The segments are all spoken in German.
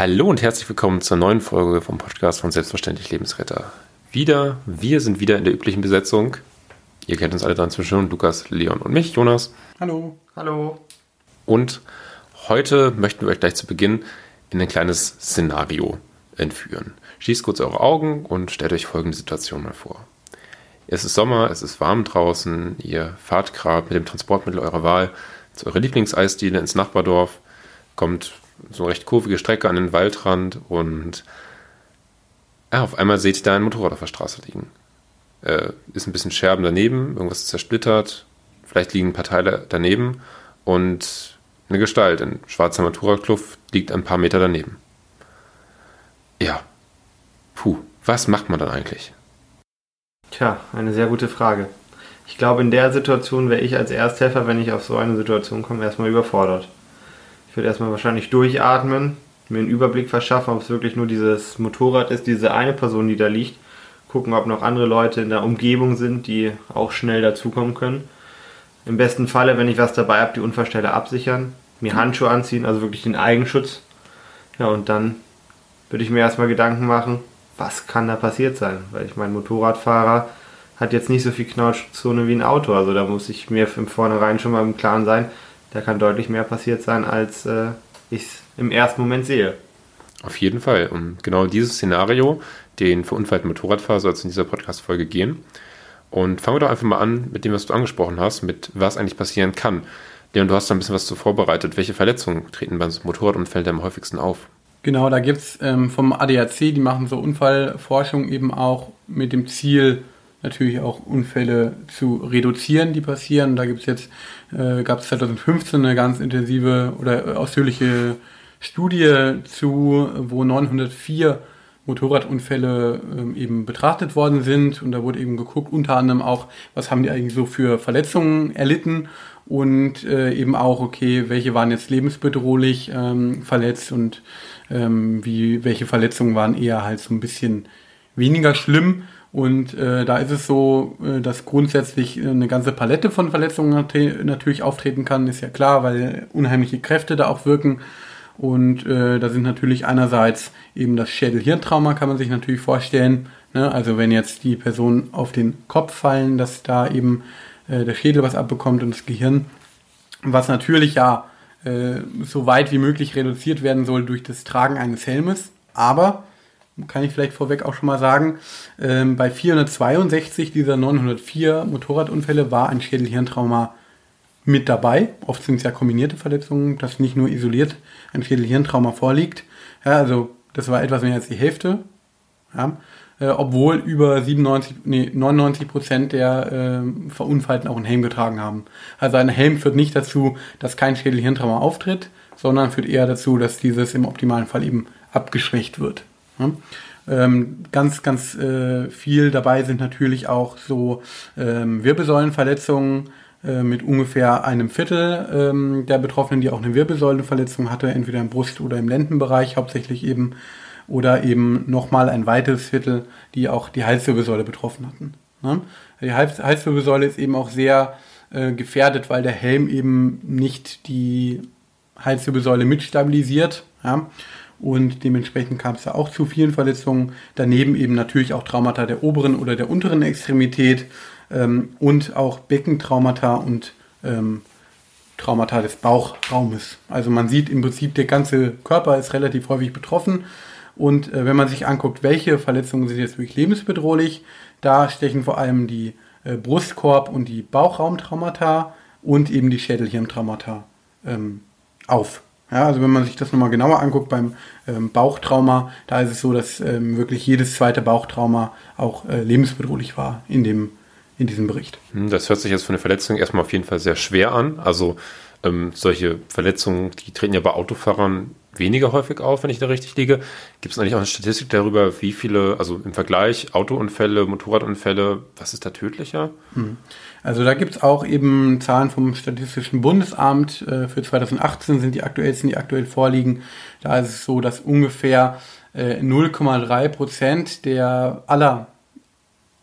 Hallo und herzlich willkommen zur neuen Folge vom Podcast von Selbstverständlich Lebensretter. Wieder, wir sind wieder in der üblichen Besetzung. Ihr kennt uns alle dran zwischen Lukas, Leon und mich, Jonas. Hallo. Hallo. Und heute möchten wir euch gleich zu Beginn in ein kleines Szenario entführen. Schließt kurz eure Augen und stellt euch folgende Situation mal vor. Es ist Sommer, es ist warm draußen, ihr fahrt gerade mit dem Transportmittel eurer Wahl zu eurer Lieblingseisdiele ins Nachbardorf, kommt so eine recht kurvige Strecke an den Waldrand und ja, auf einmal seht ihr da ein Motorrad auf der Straße liegen. Äh, ist ein bisschen Scherben daneben, irgendwas zersplittert, vielleicht liegen ein paar Teile daneben und eine Gestalt in schwarzer Motorradkluft liegt ein paar Meter daneben. Ja. Puh, was macht man dann eigentlich? Tja, eine sehr gute Frage. Ich glaube, in der Situation wäre ich als Ersthelfer, wenn ich auf so eine Situation komme, erstmal überfordert. Ich würde erstmal wahrscheinlich durchatmen, mir einen Überblick verschaffen, ob es wirklich nur dieses Motorrad ist, diese eine Person, die da liegt. Gucken, ob noch andere Leute in der Umgebung sind, die auch schnell dazukommen können. Im besten Falle, wenn ich was dabei habe, die Unfallstelle absichern, mir Handschuhe anziehen, also wirklich den Eigenschutz. Ja, und dann würde ich mir erstmal Gedanken machen, was kann da passiert sein? Weil ich mein Motorradfahrer hat jetzt nicht so viel Knautschzone wie ein Auto. Also da muss ich mir im Vornherein schon mal im Klaren sein, da kann deutlich mehr passiert sein, als äh, ich es im ersten Moment sehe. Auf jeden Fall. Und genau dieses Szenario, den verunfallten Motorradfahrer, soll es in dieser Podcast-Folge gehen. Und fangen wir doch einfach mal an mit dem, was du angesprochen hast, mit was eigentlich passieren kann. Leon, du hast da ein bisschen was zu vorbereitet. Welche Verletzungen treten bei Motorradunfällen am häufigsten auf? Genau, da gibt es ähm, vom ADAC, die machen so Unfallforschung eben auch mit dem Ziel, natürlich auch Unfälle zu reduzieren, die passieren. Da gibt es jetzt, äh, gab es 2015 eine ganz intensive oder ausführliche Studie zu, wo 904 Motorradunfälle ähm, eben betrachtet worden sind und da wurde eben geguckt, unter anderem auch, was haben die eigentlich so für Verletzungen erlitten und äh, eben auch, okay, welche waren jetzt lebensbedrohlich ähm, verletzt und ähm, wie, welche Verletzungen waren eher halt so ein bisschen weniger schlimm. Und äh, da ist es so, äh, dass grundsätzlich eine ganze Palette von Verletzungen natürlich auftreten kann, ist ja klar, weil unheimliche Kräfte da auch wirken. Und äh, da sind natürlich einerseits eben das Schädel-Hirntrauma, kann man sich natürlich vorstellen. Ne? Also wenn jetzt die Person auf den Kopf fallen, dass da eben äh, der Schädel was abbekommt und das Gehirn, was natürlich ja äh, so weit wie möglich reduziert werden soll durch das Tragen eines Helmes. Aber kann ich vielleicht vorweg auch schon mal sagen, ähm, bei 462 dieser 904 Motorradunfälle war ein Schädelhirntrauma mit dabei. Oft sind es ja kombinierte Verletzungen, dass nicht nur isoliert ein Schädelhirntrauma vorliegt. Ja, also das war etwas mehr als die Hälfte. Ja, äh, obwohl über 97, nee, 99 Prozent der äh, Verunfallten auch einen Helm getragen haben. Also ein Helm führt nicht dazu, dass kein Schädelhirntrauma auftritt, sondern führt eher dazu, dass dieses im optimalen Fall eben abgeschwächt wird. Ja? Ähm, ganz, ganz äh, viel dabei sind natürlich auch so ähm, Wirbelsäulenverletzungen äh, mit ungefähr einem Viertel ähm, der Betroffenen, die auch eine Wirbelsäulenverletzung hatte, entweder im Brust- oder im Lendenbereich, hauptsächlich eben, oder eben nochmal ein weiteres Viertel, die auch die Halswirbelsäule betroffen hatten. Ne? Die Hals Halswirbelsäule ist eben auch sehr äh, gefährdet, weil der Helm eben nicht die Halswirbelsäule mitstabilisiert. Ja? Und dementsprechend kam es da auch zu vielen Verletzungen. Daneben eben natürlich auch Traumata der oberen oder der unteren Extremität ähm, und auch Beckentraumata und ähm, Traumata des Bauchraumes. Also man sieht im Prinzip, der ganze Körper ist relativ häufig betroffen. Und äh, wenn man sich anguckt, welche Verletzungen sind jetzt wirklich lebensbedrohlich, da stechen vor allem die äh, Brustkorb- und die Bauchraumtraumata und eben die Schädelhirntraumata ähm, auf. Ja, also wenn man sich das nochmal genauer anguckt beim ähm, Bauchtrauma, da ist es so, dass ähm, wirklich jedes zweite Bauchtrauma auch äh, lebensbedrohlich war in, dem, in diesem Bericht. Hm, das hört sich jetzt von der Verletzung erstmal auf jeden Fall sehr schwer an. Also ähm, solche Verletzungen, die treten ja bei Autofahrern weniger häufig auf, wenn ich da richtig liege. Gibt es eigentlich auch eine Statistik darüber, wie viele, also im Vergleich Autounfälle, Motorradunfälle, was ist da tödlicher? Mhm. Also da gibt es auch eben Zahlen vom Statistischen Bundesamt. Äh, für 2018 sind die aktuellsten, die aktuell vorliegen. Da ist es so, dass ungefähr 0,3 äh, Prozent der aller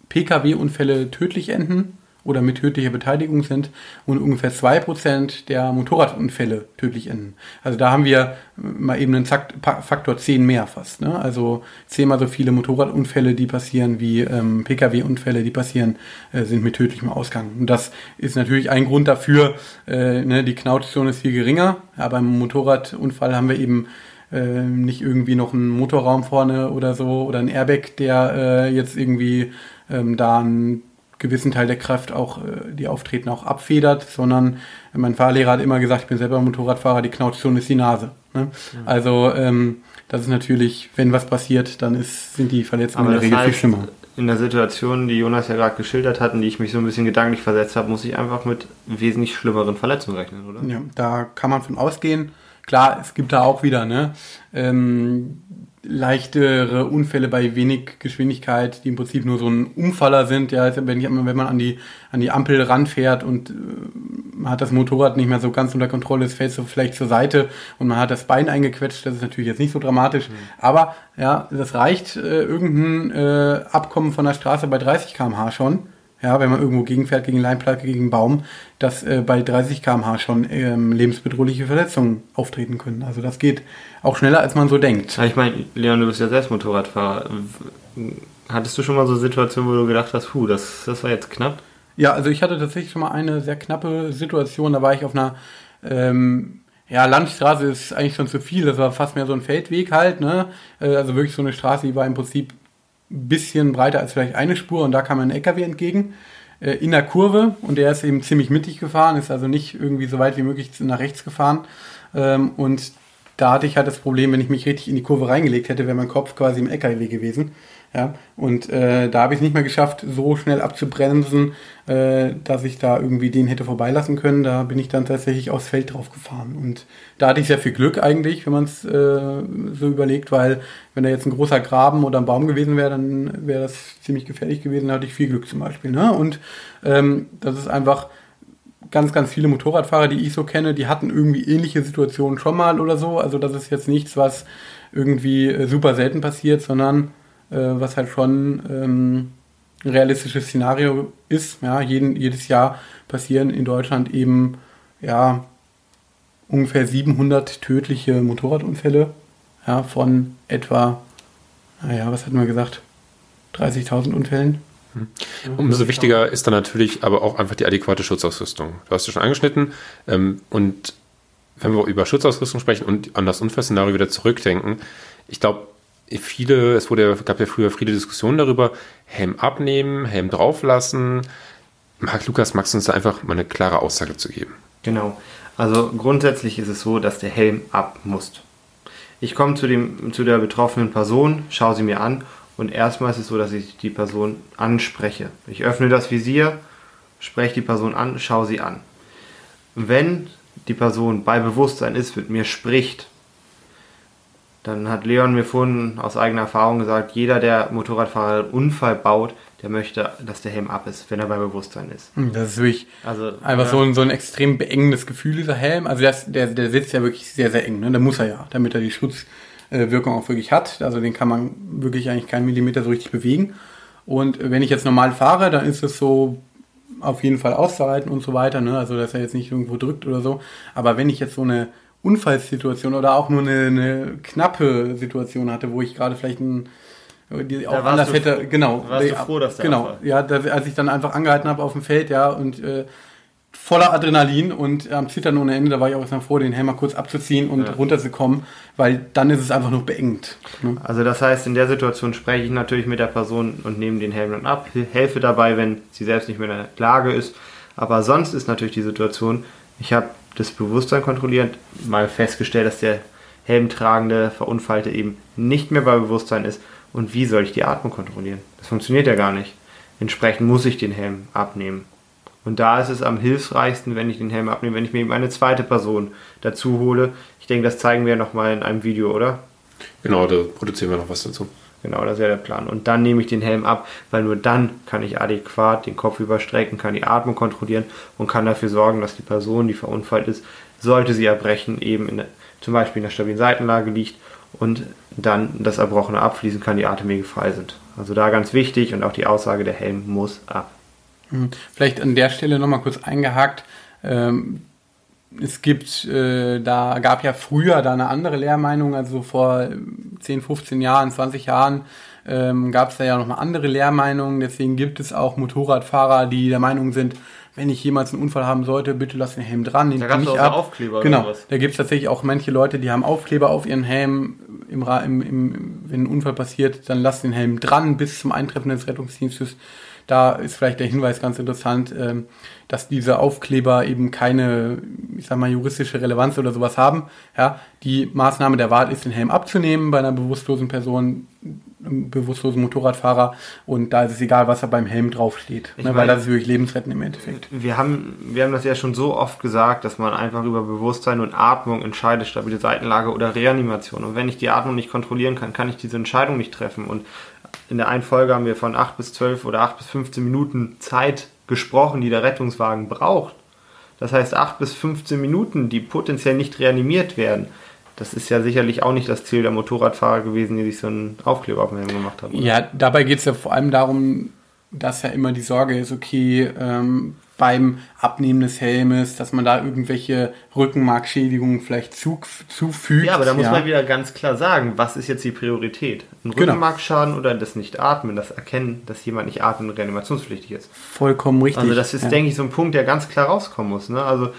Pkw-Unfälle tödlich enden oder mit tödlicher Beteiligung sind und ungefähr zwei Prozent der Motorradunfälle tödlich enden. Also da haben wir mal eben einen Faktor 10 mehr fast. Ne? Also zehnmal so viele Motorradunfälle, die passieren, wie ähm, Pkw-Unfälle, die passieren, äh, sind mit tödlichem Ausgang. Und das ist natürlich ein Grund dafür, äh, ne, die Knautschzone ist viel geringer, aber im Motorradunfall haben wir eben äh, nicht irgendwie noch einen Motorraum vorne oder so oder ein Airbag, der äh, jetzt irgendwie ähm, da einen gewissen Teil der Kraft auch, äh, die auftreten, auch abfedert, sondern mein Fahrlehrer hat immer gesagt, ich bin selber Motorradfahrer, die Knautschzone ist die Nase. Ne? Mhm. Also ähm, das ist natürlich, wenn was passiert, dann ist, sind die Verletzungen in der Regel heißt, viel schlimmer. In der Situation, die Jonas ja gerade geschildert hat und die ich mich so ein bisschen gedanklich versetzt habe, muss ich einfach mit wesentlich schlimmeren Verletzungen rechnen, oder? Ja, da kann man von ausgehen. Klar, es gibt da auch wieder ne, ähm, leichtere Unfälle bei wenig Geschwindigkeit, die im Prinzip nur so ein Umfaller sind. Ja, also wenn, ich, wenn man an die, an die Ampel ranfährt und äh, man hat das Motorrad nicht mehr so ganz unter Kontrolle, es fällt so vielleicht zur Seite und man hat das Bein eingequetscht, das ist natürlich jetzt nicht so dramatisch. Mhm. Aber ja, das reicht äh, irgendein äh, Abkommen von der Straße bei 30 km/h schon ja, wenn man irgendwo gegenfährt, gegen Leinplate, gegen einen Baum, dass äh, bei 30 km/h schon ähm, lebensbedrohliche Verletzungen auftreten können. Also das geht auch schneller, als man so denkt. Ja, ich meine, Leon, du bist ja selbst Motorradfahrer. Hattest du schon mal so Situationen, wo du gedacht hast, puh, das, das war jetzt knapp? Ja, also ich hatte tatsächlich schon mal eine sehr knappe Situation. Da war ich auf einer ähm, ja, Landstraße ist eigentlich schon zu viel. Das war fast mehr so ein Feldweg halt. Ne? Äh, also wirklich so eine Straße, die war im Prinzip bisschen breiter als vielleicht eine Spur und da kam ein LKW entgegen äh, in der Kurve und der ist eben ziemlich mittig gefahren, ist also nicht irgendwie so weit wie möglich nach rechts gefahren ähm, und da hatte ich halt das Problem, wenn ich mich richtig in die Kurve reingelegt hätte, wäre mein Kopf quasi im LKW gewesen. Ja, und äh, da habe ich es nicht mehr geschafft, so schnell abzubremsen, äh, dass ich da irgendwie den hätte vorbeilassen können. Da bin ich dann tatsächlich aufs Feld drauf gefahren. Und da hatte ich sehr viel Glück eigentlich, wenn man es äh, so überlegt, weil wenn da jetzt ein großer Graben oder ein Baum gewesen wäre, dann wäre das ziemlich gefährlich gewesen. Da hatte ich viel Glück zum Beispiel. Ne? Und ähm, das ist einfach ganz, ganz viele Motorradfahrer, die ich so kenne, die hatten irgendwie ähnliche Situationen schon mal oder so. Also das ist jetzt nichts, was irgendwie äh, super selten passiert, sondern was halt schon ähm, ein realistisches Szenario ist. Ja, jeden, jedes Jahr passieren in Deutschland eben ja, ungefähr 700 tödliche Motorradunfälle ja, von etwa, naja, was hatten wir gesagt, 30.000 Unfällen. Hm. Umso wichtiger ist dann natürlich aber auch einfach die adäquate Schutzausrüstung. Du hast es schon angeschnitten. Ähm, und wenn wir über Schutzausrüstung sprechen und an das Unfallszenario wieder zurückdenken, ich glaube, viele, es wurde, gab ja früher viele Diskussionen darüber, Helm abnehmen, Helm drauflassen. Marc Lukas, magst du uns da einfach mal eine klare Aussage zu geben? Genau. Also grundsätzlich ist es so, dass der Helm ab muss. Ich komme zu, dem, zu der betroffenen Person, schaue sie mir an und erstmal ist es so, dass ich die Person anspreche. Ich öffne das Visier, spreche die Person an, schaue sie an. Wenn die Person bei Bewusstsein ist, mit mir spricht, dann hat Leon mir vorhin aus eigener Erfahrung gesagt, jeder, der Motorradfahrer einen Unfall baut, der möchte, dass der Helm ab ist, wenn er bei Bewusstsein ist. Hm, das ist wirklich also, einfach ja. so, ein, so ein extrem beengendes Gefühl, dieser Helm. Also das, der, der sitzt ja wirklich sehr, sehr eng. Ne? Da muss er ja, damit er die Schutzwirkung auch wirklich hat. Also den kann man wirklich eigentlich keinen Millimeter so richtig bewegen. Und wenn ich jetzt normal fahre, dann ist es so auf jeden Fall auszuhalten und so weiter. Ne? Also dass er jetzt nicht irgendwo drückt oder so. Aber wenn ich jetzt so eine Unfallsituation oder auch nur eine, eine knappe Situation hatte, wo ich gerade vielleicht ein die auch anders hätte, froh, genau. Warst du froh, dass der Genau, Abfall. ja, da, als ich dann einfach angehalten habe auf dem Feld, ja, und äh, voller Adrenalin und am Zittern ohne Ende, da war ich auch erstmal froh, den Helm mal kurz abzuziehen und ja. runterzukommen, weil dann ist es einfach nur beengt. Ne? Also das heißt, in der Situation spreche ich natürlich mit der Person und nehme den Helm dann ab, helfe dabei, wenn sie selbst nicht mehr in der Lage ist. Aber sonst ist natürlich die Situation, ich habe das Bewusstsein kontrolliert, mal festgestellt, dass der helmtragende Verunfallte eben nicht mehr bei Bewusstsein ist. Und wie soll ich die Atmung kontrollieren? Das funktioniert ja gar nicht. Entsprechend muss ich den Helm abnehmen. Und da ist es am hilfreichsten, wenn ich den Helm abnehme, wenn ich mir eben eine zweite Person dazu hole. Ich denke, das zeigen wir nochmal in einem Video, oder? Genau, da produzieren wir noch was dazu. Genau, das wäre der Plan. Und dann nehme ich den Helm ab, weil nur dann kann ich adäquat den Kopf überstrecken, kann die Atmung kontrollieren und kann dafür sorgen, dass die Person, die verunfallt ist, sollte sie erbrechen, eben in, zum Beispiel in der stabilen Seitenlage liegt und dann das Erbrochene abfließen kann, die Atemwege frei sind. Also da ganz wichtig und auch die Aussage, der Helm muss ab. Mhm. Vielleicht an der Stelle nochmal kurz eingehakt. Ähm, es gibt, äh, da gab ja früher da eine andere Lehrmeinung, also vor 10, 15 Jahren, 20 Jahren ähm, gab es da ja noch eine andere Lehrmeinung. Deswegen gibt es auch Motorradfahrer, die der Meinung sind, wenn ich jemals einen Unfall haben sollte, bitte lass den Helm dran. Da gab es auch ab. Aufkleber genau, oder was? Da gibt es tatsächlich auch manche Leute, die haben Aufkleber auf ihren Helm. Im, im, im, wenn ein Unfall passiert, dann lass den Helm dran bis zum Eintreffen des Rettungsdienstes. Da ist vielleicht der Hinweis ganz interessant, ähm, dass diese Aufkleber eben keine, ich sag mal, juristische Relevanz oder sowas haben. Ja, die Maßnahme der Wahl ist, den Helm abzunehmen bei einer bewusstlosen Person, bewusstlosen Motorradfahrer. Und da ist es egal, was da beim Helm draufsteht. Ne, weil das ist wirklich lebensrettend im Endeffekt. Wir haben, wir haben das ja schon so oft gesagt, dass man einfach über Bewusstsein und Atmung entscheidet, stabile Seitenlage oder Reanimation. Und wenn ich die Atmung nicht kontrollieren kann, kann ich diese Entscheidung nicht treffen. Und in der einen Folge haben wir von 8 bis 12 oder 8 bis 15 Minuten Zeit gesprochen, die der Rettungswagen braucht. Das heißt 8 bis 15 Minuten, die potenziell nicht reanimiert werden. Das ist ja sicherlich auch nicht das Ziel der Motorradfahrer gewesen, die sich so einen Aufkleber auf den Helm gemacht haben. Oder? Ja, dabei geht es ja vor allem darum, dass ja immer die Sorge ist, okay, ähm, beim Abnehmen des Helmes, dass man da irgendwelche Rückenmarkschädigungen vielleicht zu, zufügt. Ja, aber da muss ja. man wieder ganz klar sagen, was ist jetzt die Priorität? Ein genau. Rückenmarkschaden oder das Nicht-Atmen, das Erkennen, dass jemand nicht atmen und reanimationspflichtig ist? Vollkommen richtig. Also das ist, ja. denke ich, so ein Punkt, der ganz klar rauskommen muss. Ne? Also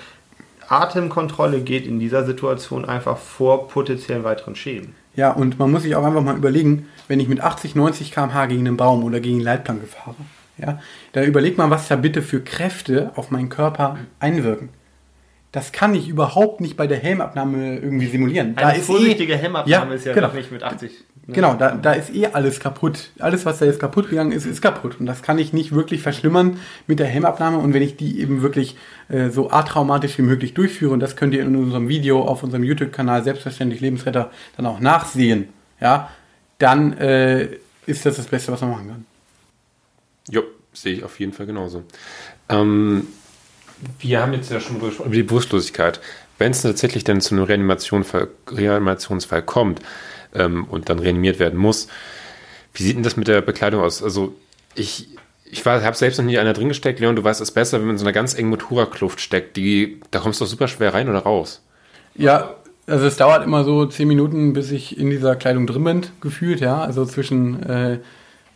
Atemkontrolle geht in dieser Situation einfach vor potenziellen weiteren Schäden. Ja, und man muss sich auch einfach mal überlegen, wenn ich mit 80, 90 km/h gegen einen Baum oder gegen eine Leitplanke fahre, ja, da überleg mal, was da bitte für Kräfte auf meinen Körper einwirken. Das kann ich überhaupt nicht bei der Helmabnahme irgendwie simulieren. Eine da ist vorsichtige eh, Helmabnahme ja, ist ja genau. nicht mit 80. Ne? Genau, da, da ist eh alles kaputt. Alles, was da jetzt kaputt gegangen ist, ist kaputt. Und das kann ich nicht wirklich verschlimmern mit der Helmabnahme. Und wenn ich die eben wirklich äh, so atraumatisch wie möglich durchführe, und das könnt ihr in unserem Video auf unserem YouTube-Kanal Selbstverständlich Lebensretter dann auch nachsehen, ja, dann äh, ist das das Beste, was man machen kann. Jo, sehe ich auf jeden Fall genauso. Ähm, wir haben jetzt ja schon über die Bewusstlosigkeit. Wenn es tatsächlich dann zu einem Reanimation, Reanimationsfall kommt ähm, und dann reanimiert werden muss, wie sieht denn das mit der Bekleidung aus? Also ich, ich habe selbst noch nie einer drin gesteckt. Leon, du weißt es besser, wenn man in so einer ganz engen Motorradkluft steckt. Die, da kommst du doch super schwer rein oder raus. Ja, also es dauert immer so zehn Minuten, bis ich in dieser Kleidung drin bin, gefühlt, ja. Also zwischen äh,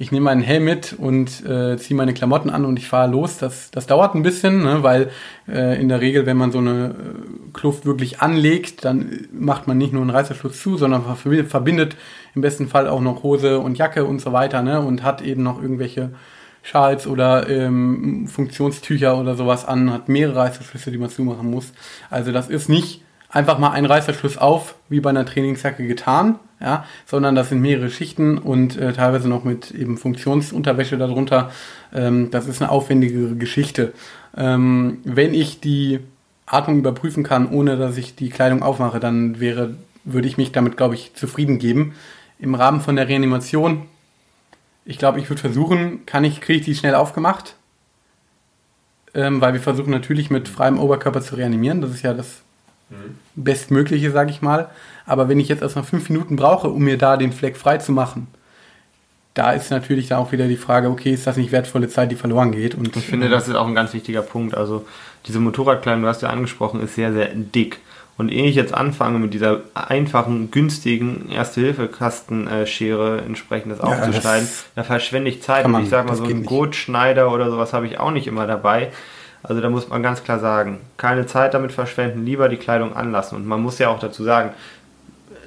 ich nehme meinen Helm mit und äh, ziehe meine Klamotten an und ich fahre los. Das, das dauert ein bisschen, ne, weil äh, in der Regel, wenn man so eine äh, Kluft wirklich anlegt, dann macht man nicht nur einen Reißverschluss zu, sondern verbindet im besten Fall auch noch Hose und Jacke und so weiter ne, und hat eben noch irgendwelche Schals oder ähm, Funktionstücher oder sowas an, hat mehrere Reißverschlüsse, die man zumachen muss. Also das ist nicht einfach mal ein Reißverschluss auf, wie bei einer Trainingsjacke getan, ja, sondern das sind mehrere Schichten und äh, teilweise noch mit eben Funktionsunterwäsche darunter. Ähm, das ist eine aufwendigere Geschichte. Ähm, wenn ich die Atmung überprüfen kann, ohne dass ich die Kleidung aufmache, dann wäre, würde ich mich damit, glaube ich, zufrieden geben. Im Rahmen von der Reanimation, ich glaube, ich würde versuchen, kann ich, kriege ich die schnell aufgemacht? Ähm, weil wir versuchen natürlich mit freiem Oberkörper zu reanimieren. Das ist ja das mhm. Bestmögliche, sage ich mal. Aber wenn ich jetzt erst mal fünf Minuten brauche, um mir da den Fleck frei zu machen, da ist natürlich dann auch wieder die Frage, okay, ist das nicht wertvolle Zeit, die verloren geht? Und ich finde, das ist auch ein ganz wichtiger Punkt. Also diese Motorradkleidung, du hast ja angesprochen, ist sehr, sehr dick. Und ehe ich jetzt anfange, mit dieser einfachen, günstigen Erste-Hilfe-Kastenschere entsprechendes ja, aufzuschneiden, da verschwende ich Zeit. Und ich sage mal, so einen Gurtschneider oder sowas habe ich auch nicht immer dabei. Also da muss man ganz klar sagen, keine Zeit damit verschwenden, lieber die Kleidung anlassen. Und man muss ja auch dazu sagen,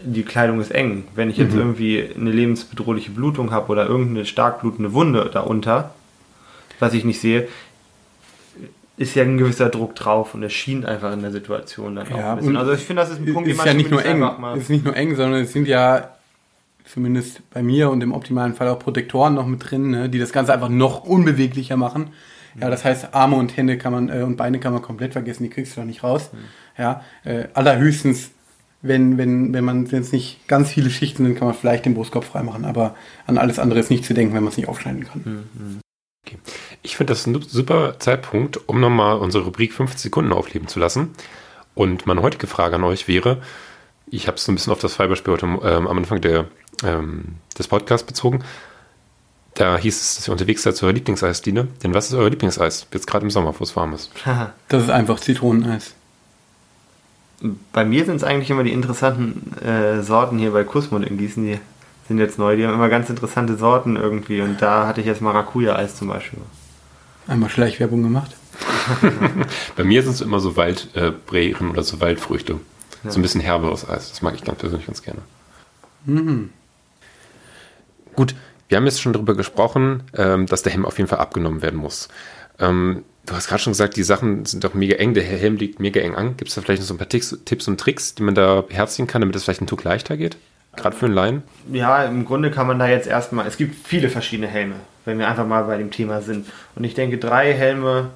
die Kleidung ist eng. Wenn ich jetzt mhm. irgendwie eine lebensbedrohliche Blutung habe oder irgendeine stark blutende Wunde darunter, was ich nicht sehe, ist ja ein gewisser Druck drauf und es schien einfach in der Situation dann auch ja, ein bisschen. Also ich finde, das ist ein Punkt, den man ja nicht nur eng. Es ist nicht nur eng, sondern es sind ja zumindest bei mir und im optimalen Fall auch Protektoren noch mit drin, ne, die das Ganze einfach noch unbeweglicher machen. Ja, das heißt, Arme und Hände kann man äh, und Beine kann man komplett vergessen, die kriegst du doch nicht raus. Mhm. Ja, äh, allerhöchstens, wenn, wenn, wenn man jetzt nicht ganz viele Schichten sind, kann man vielleicht den Brustkorb freimachen, aber an alles andere ist nicht zu denken, wenn man es nicht aufschneiden kann. Mhm. Okay. Ich finde das ein super Zeitpunkt, um nochmal unsere Rubrik 50 Sekunden aufleben zu lassen. Und meine heutige Frage an euch wäre, ich habe es so ein bisschen auf das Fallbeispiel heute ähm, am Anfang der, ähm, des Podcasts bezogen, Da hieß es, dass ihr unterwegs seid zu eurer Lieblingseisdiele. Denn was ist euer Lieblingseis? Jetzt gerade im Sommer, wo es warm ist. Das ist einfach Zitroneneis. Bei mir sind es eigentlich immer die interessanten äh, Sorten hier bei Kusmund in Gießen, die sind jetzt neu. Die haben immer ganz interessante Sorten irgendwie. Und da hatte ich jetzt Maracuja-Eis zum Beispiel. Einmal Schleichwerbung gemacht. Bei mir sind es immer so Waldbeeren oder so Waldfrüchte. Ja. So ein bisschen herberes Eis. Das mag ich ganz persönlich ganz gerne. Mhm. Gut, wir haben jetzt schon darüber gesprochen, ähm, dass der Helm auf jeden Fall abgenommen werden muss. Ähm, du hast gerade schon gesagt, die Sachen sind doch mega eng, der Helm liegt mega eng an. Gibt es da vielleicht noch so ein paar Ticks, Tipps und Tricks, die man da beherzigen kann, damit es vielleicht ein Tuck leichter geht? Gerade für einen Laien? Ja, im Grunde kann man da jetzt erstmal, es gibt viele verschiedene Helme, wenn wir einfach mal bei dem Thema sind. Und ich denke, drei Helme,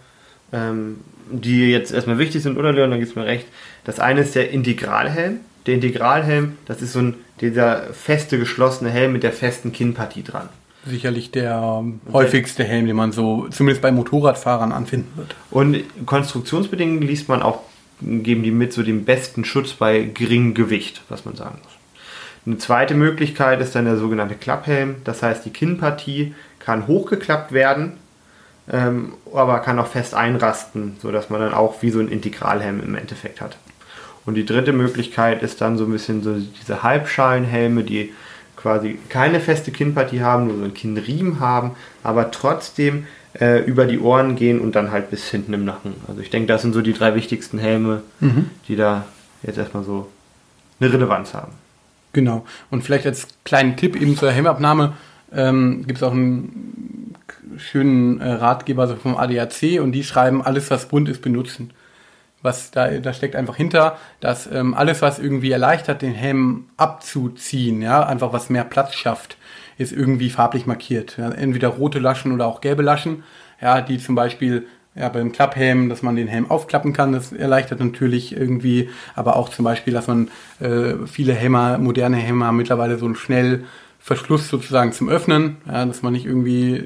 ähm, die jetzt erstmal wichtig sind, oder Leon, dann gibst du mir recht. Das eine ist der Integralhelm. Der Integralhelm, das ist so ein, dieser feste, geschlossene Helm mit der festen Kinnpartie dran. Sicherlich der häufigste Helm, den man so zumindest bei Motorradfahrern anfinden wird. Und konstruktionsbedingt liest man auch, geben die mit so den besten Schutz bei geringem Gewicht, was man sagen muss. Eine zweite Möglichkeit ist dann der sogenannte Klapphelm. Das heißt, die Kinnpartie kann hochgeklappt werden, ähm, aber kann auch fest einrasten, sodass man dann auch wie so ein Integralhelm im Endeffekt hat. Und die dritte Möglichkeit ist dann so ein bisschen so diese Halbschalenhelme, die quasi keine feste Kinnpartie haben, nur so einen Kinnriemen haben, aber trotzdem äh, über die Ohren gehen und dann halt bis hinten im Nacken. Also ich denke, das sind so die drei wichtigsten Helme, die da jetzt erstmal so eine Relevanz haben. Genau. Und vielleicht als kleinen Tipp eben zur Helmabnahme ähm, gibt es auch einen schönen äh, Ratgeber also vom ADAC und die schreiben, alles was bunt ist, benutzen. Was da, da steckt einfach hinter, dass ähm, alles, was irgendwie erleichtert, den Helm abzuziehen, ja, einfach was mehr Platz schafft, ist irgendwie farblich markiert. Ja, entweder rote Laschen oder auch gelbe Laschen, ja, die zum Beispiel ja, beim Klapphelm, dass man den Helm aufklappen kann, das erleichtert natürlich irgendwie, aber auch zum Beispiel, dass man äh, viele Helmer, moderne haben mittlerweile so einen Schnellverschluss sozusagen zum Öffnen, ja, dass man nicht irgendwie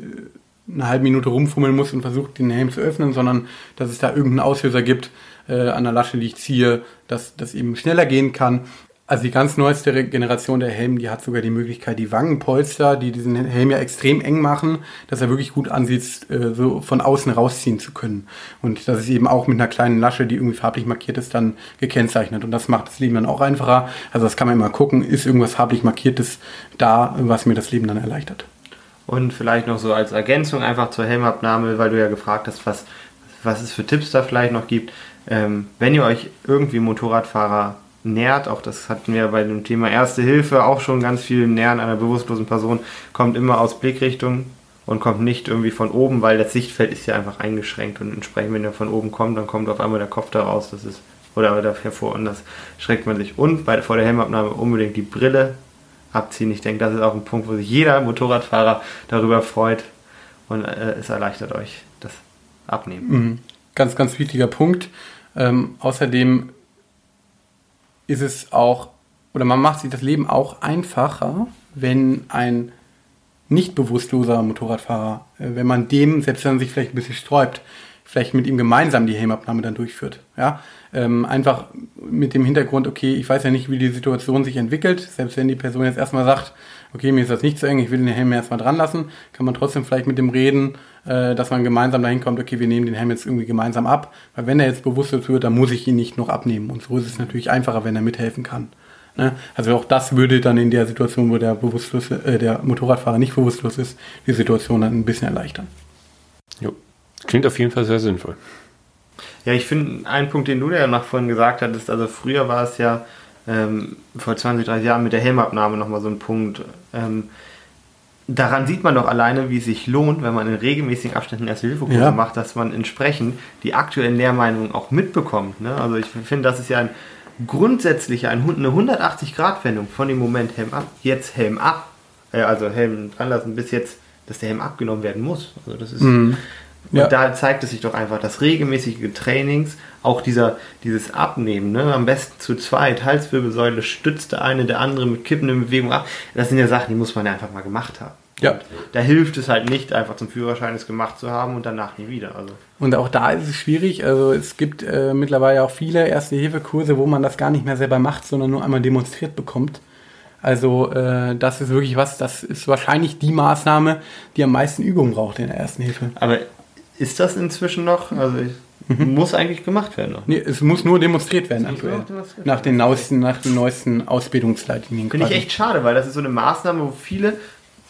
eine halbe Minute rumfummeln muss und versucht, den Helm zu öffnen, sondern dass es da irgendeinen Auslöser gibt äh, an der Lasche, die ich ziehe, dass das eben schneller gehen kann. Also die ganz neueste Generation der Helme, die hat sogar die Möglichkeit, die Wangenpolster, die diesen Helm ja extrem eng machen, dass er wirklich gut ansieht, äh, so von außen rausziehen zu können. Und das ist eben auch mit einer kleinen Lasche, die irgendwie farblich markiert ist, dann gekennzeichnet. Und das macht das Leben dann auch einfacher. Also das kann man immer gucken, ist irgendwas farblich markiertes da, was mir das Leben dann erleichtert. Und vielleicht noch so als Ergänzung einfach zur Helmabnahme, weil du ja gefragt hast, was, was es für Tipps da vielleicht noch gibt. Ähm, wenn ihr euch irgendwie Motorradfahrer nährt, auch das hatten wir bei dem Thema Erste Hilfe auch schon ganz viel Nähern einer bewusstlosen Person, kommt immer aus Blickrichtung und kommt nicht irgendwie von oben, weil das Sichtfeld ist ja einfach eingeschränkt und entsprechend, wenn er von oben kommt, dann kommt auf einmal der Kopf da raus, das ist, oder da hervor und das schreckt man sich. Und bei, vor der Helmabnahme unbedingt die Brille abziehen. Ich denke, das ist auch ein Punkt, wo sich jeder Motorradfahrer darüber freut und äh, es erleichtert euch das Abnehmen. Mhm. Ganz, ganz wichtiger Punkt. Ähm, außerdem ist es auch, oder man macht sich das Leben auch einfacher, wenn ein nicht bewusstloser Motorradfahrer, äh, wenn man dem, selbst wenn man sich vielleicht ein bisschen sträubt, vielleicht mit ihm gemeinsam die Helmabnahme dann durchführt. Ja? Ähm, einfach mit dem Hintergrund, okay, ich weiß ja nicht, wie die Situation sich entwickelt, selbst wenn die Person jetzt erstmal sagt, okay, mir ist das nicht zu eng, ich will den Helm erstmal dran lassen, kann man trotzdem vielleicht mit dem reden, äh, dass man gemeinsam dahin kommt, okay, wir nehmen den Helm jetzt irgendwie gemeinsam ab, weil wenn er jetzt bewusstlos wird, dann muss ich ihn nicht noch abnehmen. Und so ist es natürlich einfacher, wenn er mithelfen kann. Ne? Also auch das würde dann in der Situation, wo der, bewusstlos, äh, der Motorradfahrer nicht bewusstlos ist, die Situation dann ein bisschen erleichtern. Jo. Klingt auf jeden Fall sehr sinnvoll. Ja, ich finde, ein Punkt, den du ja noch vorhin gesagt hattest, also früher war es ja ähm, vor 20, 30 Jahren mit der Helmabnahme nochmal so ein Punkt. Ähm, daran sieht man doch alleine, wie es sich lohnt, wenn man in regelmäßigen Abständen Erste-Hilfe-Kurse Ja. macht, dass man entsprechend die aktuellen Lehrmeinungen auch mitbekommt. Ne? Also ich finde, das ist ja ein grundsätzlich ein, eine 180-Grad-Wendung von dem Moment Helm ab, jetzt Helm ab, äh, also Helm dran lassen, bis jetzt, dass der Helm abgenommen werden muss. Also das ist Mhm. Und Ja. da zeigt es sich doch einfach, dass regelmäßige Trainings, auch dieser, dieses Abnehmen, ne, am besten zu zweit, Halswirbelsäule stützt der eine, der andere mit kippenden Bewegungen ab, das sind ja Sachen, die muss man ja einfach mal gemacht haben. Ja. Da hilft es halt nicht, einfach zum Führerschein es gemacht zu haben und danach nie wieder. Also Und auch da ist es schwierig. Also es gibt äh, mittlerweile auch viele Erste-Hilfe-Kurse, wo man das gar nicht mehr selber macht, sondern nur einmal demonstriert bekommt. Also äh, das ist wirklich was, das ist wahrscheinlich die Maßnahme, die am meisten Übung braucht in der ersten Hilfe. Aber ist das inzwischen noch? Also ich, mhm. muss eigentlich gemacht werden noch. Nee, es muss nur demonstriert werden aktuell. Nach den neuesten, nach den neuesten Ausbildungsleitlinien. Finde ich echt schade, weil das ist so eine Maßnahme, wo viele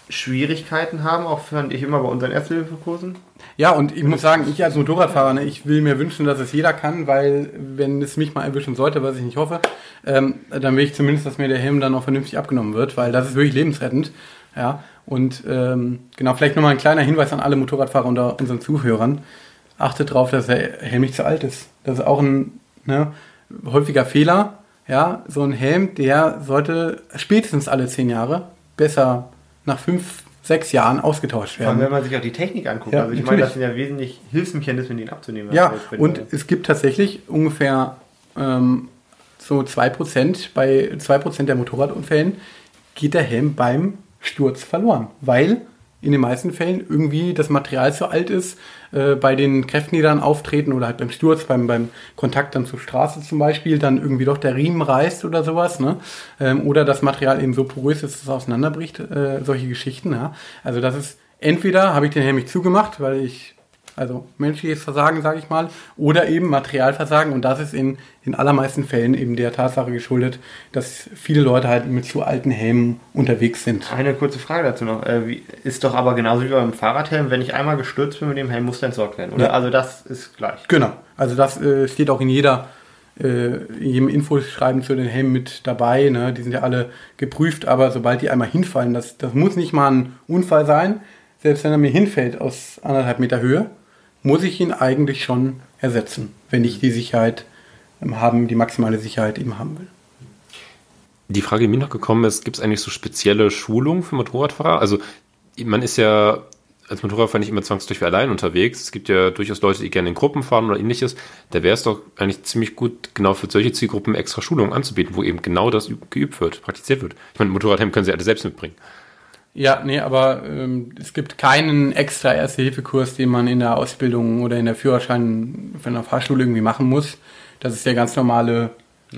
Schwierigkeiten haben, auch fand ich immer bei unseren Ersthilfekursen. Ja, und ich muss sagen, ich als Motorradfahrer, ne, ich will mir wünschen, dass es jeder kann, weil wenn es mich mal erwischen sollte, was ich nicht hoffe, ähm, dann will ich zumindest, dass mir der Helm dann auch vernünftig abgenommen wird, weil das ist wirklich lebensrettend. Ja, und ähm, genau, vielleicht nochmal ein kleiner Hinweis an alle Motorradfahrer unter unseren Zuhörern. Achtet darauf, dass der Helm nicht zu alt ist. Das ist auch ein ne, häufiger Fehler. Ja, so ein Helm, der sollte spätestens alle zehn Jahre, besser nach fünf, sechs Jahren ausgetauscht werden. Vor allem, wenn man sich auch die Technik anguckt. Ja, also ich natürlich. meine, das sind ja wesentlich Hilfsmechanismen, die ihn abzunehmen. Ja, und äh, es gibt tatsächlich ungefähr ähm, so 2%, bei 2% der Motorradunfällen geht der Helm beim Sturz verloren, weil in den meisten Fällen irgendwie das Material zu alt ist, äh, bei den Kräften, die dann auftreten oder halt beim Sturz, beim, beim Kontakt dann zur Straße zum Beispiel, dann irgendwie doch der Riemen reißt oder sowas, ne? Ähm, oder das Material eben so porös ist, dass es auseinanderbricht, äh, solche Geschichten, ja. Also das ist, entweder habe ich den Helm nicht zugemacht, weil ich also menschliches Versagen, sage ich mal, oder eben Materialversagen. Und das ist in den allermeisten Fällen eben der Tatsache geschuldet, dass viele Leute halt mit zu alten Helmen unterwegs sind. Eine kurze Frage dazu noch. Äh, ist doch aber genauso wie beim Fahrradhelm, wenn ich einmal gestürzt bin mit dem Helm, muss der entsorgt werden, oder? Ja. Also das ist gleich. Genau. Also das äh, steht auch in jeder äh, in jedem Infoschreiben zu den Helmen mit dabei. Ne? Die sind ja alle geprüft, aber sobald die einmal hinfallen, das, das muss nicht mal ein Unfall sein. Selbst wenn er mir hinfällt aus anderthalb Meter Höhe, muss ich ihn eigentlich schon ersetzen, wenn ich die Sicherheit ähm, haben, die maximale Sicherheit eben haben will. Die Frage, die mir noch gekommen ist, gibt es eigentlich so spezielle Schulungen für Motorradfahrer? Also man ist ja als Motorradfahrer nicht immer zwangsläufig allein unterwegs. Es gibt ja durchaus Leute, die gerne in Gruppen fahren oder ähnliches. Da wäre es doch eigentlich ziemlich gut, genau für solche Zielgruppen extra Schulungen anzubieten, wo eben genau das üb- geübt wird, praktiziert wird. Ich meine, Motorradhelm können sie alle selbst mitbringen. Ja, nee, aber ähm, es gibt keinen extra Erste-Hilfe-Kurs, den man in der Ausbildung oder in der Führerschein von der Fahrschule irgendwie machen muss. Das ist der ganz normale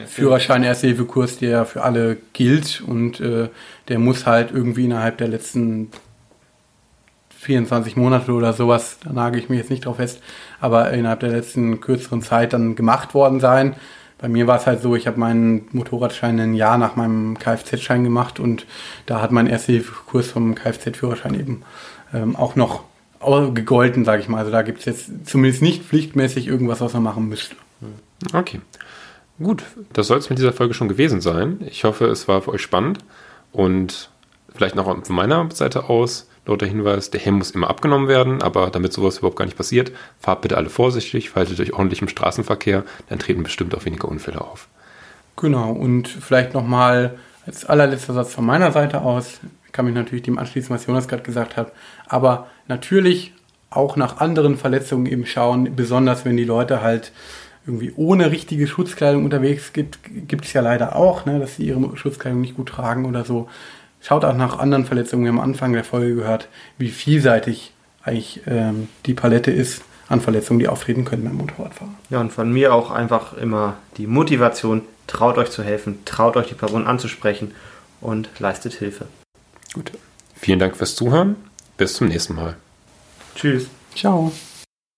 Führerschein-Erste-Hilfe-Kurs, der für alle gilt und äh, der muss halt irgendwie innerhalb der letzten 24 Monate oder sowas, da nage ich mich jetzt nicht drauf fest, aber innerhalb der letzten kürzeren Zeit dann gemacht worden sein. Bei mir war es halt so, ich habe meinen Motorradschein ein Jahr nach meinem Kfz-Schein gemacht und da hat mein erster Kurs vom Kfz-Führerschein eben ähm, auch noch gegolten, sage ich mal. Also da gibt es jetzt zumindest nicht pflichtmäßig irgendwas, was man machen müsste. Okay. Gut, das soll es mit dieser Folge schon gewesen sein. Ich hoffe, es war für euch spannend und vielleicht noch von meiner Seite aus dort der Hinweis, der Helm muss immer abgenommen werden, aber damit sowas überhaupt gar nicht passiert, fahrt bitte alle vorsichtig, verhaltet euch ordentlich im Straßenverkehr, dann treten bestimmt auch weniger Unfälle auf. Genau, und vielleicht nochmal als allerletzter Satz von meiner Seite aus, ich kann mich natürlich dem anschließen, was Jonas gerade gesagt hat, aber natürlich auch nach anderen Verletzungen eben schauen, besonders wenn die Leute halt irgendwie ohne richtige Schutzkleidung unterwegs gibt, gibt es ja leider auch, ne, dass sie ihre Schutzkleidung nicht gut tragen oder so. Schaut auch nach anderen Verletzungen. Wir haben am Anfang der Folge gehört, wie vielseitig eigentlich ähm, die Palette ist an Verletzungen, die auftreten können beim Motorradfahrer. Ja, und von mir auch einfach immer die Motivation, traut euch zu helfen, traut euch die Person anzusprechen und leistet Hilfe. Gut. Vielen Dank fürs Zuhören. Bis zum nächsten Mal. Tschüss. Ciao.